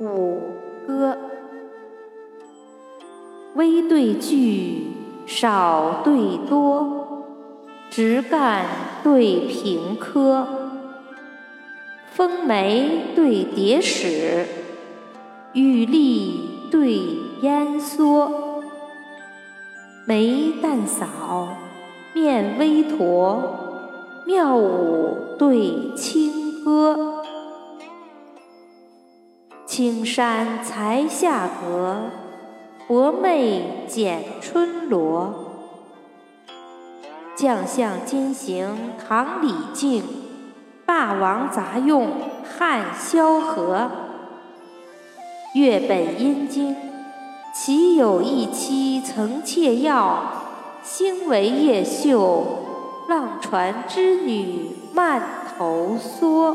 五歌，微对句，少对多，直干对平科，风梅对蝶史，雨丽对烟蓑，眉淡扫，面微驼，妙舞对清歌。青山才下阁，薄媚剪春罗。将相兼行唐李靖，霸王杂用汉萧何。月本阴经，岂有一妻曾妾要？星为夜宿，浪船织女慢头梭。